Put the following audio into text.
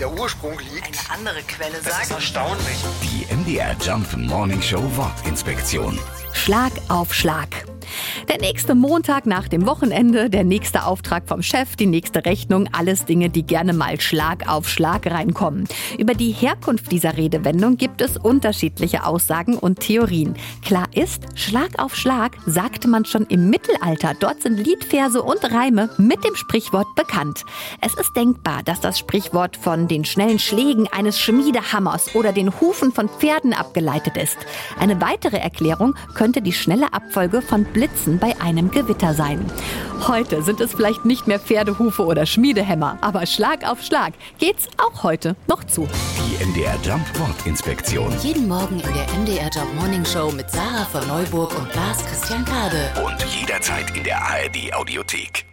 der Ursprung liegt. Eine andere Quelle Das ist sagt, erstaunlich. Die MDR Jump Morning Show Wortinspektion. Schlag auf Schlag. Der nächste Montag nach dem Wochenende, der nächste Auftrag vom Chef, die nächste Rechnung, alles Dinge, die gerne mal Schlag auf Schlag reinkommen. Über die Herkunft dieser Redewendung gibt es unterschiedliche Aussagen und Theorien. Klar ist, Schlag auf Schlag sagte man schon im Mittelalter. Dort sind Liedverse und Reime mit dem Sprichwort bekannt. Es ist denkbar, dass das Sprichwort von den schnellen Schlägen eines Schmiedehammers oder den Hufen von Pferden abgeleitet ist. Eine weitere Erklärung könnte die schnelle Abfolge von Blitzen bei einem Gewitter sein. Heute sind es vielleicht nicht mehr Pferdehufe oder Schmiedehämmer, aber Schlag auf Schlag geht's auch heute noch zu. Die MDR Jump Wortinspektion. Jeden Morgen in der MDR Job Morning Show mit Sarah von Neuburg und Lars Christian Kade. Und jederzeit in der ARD Audiothek.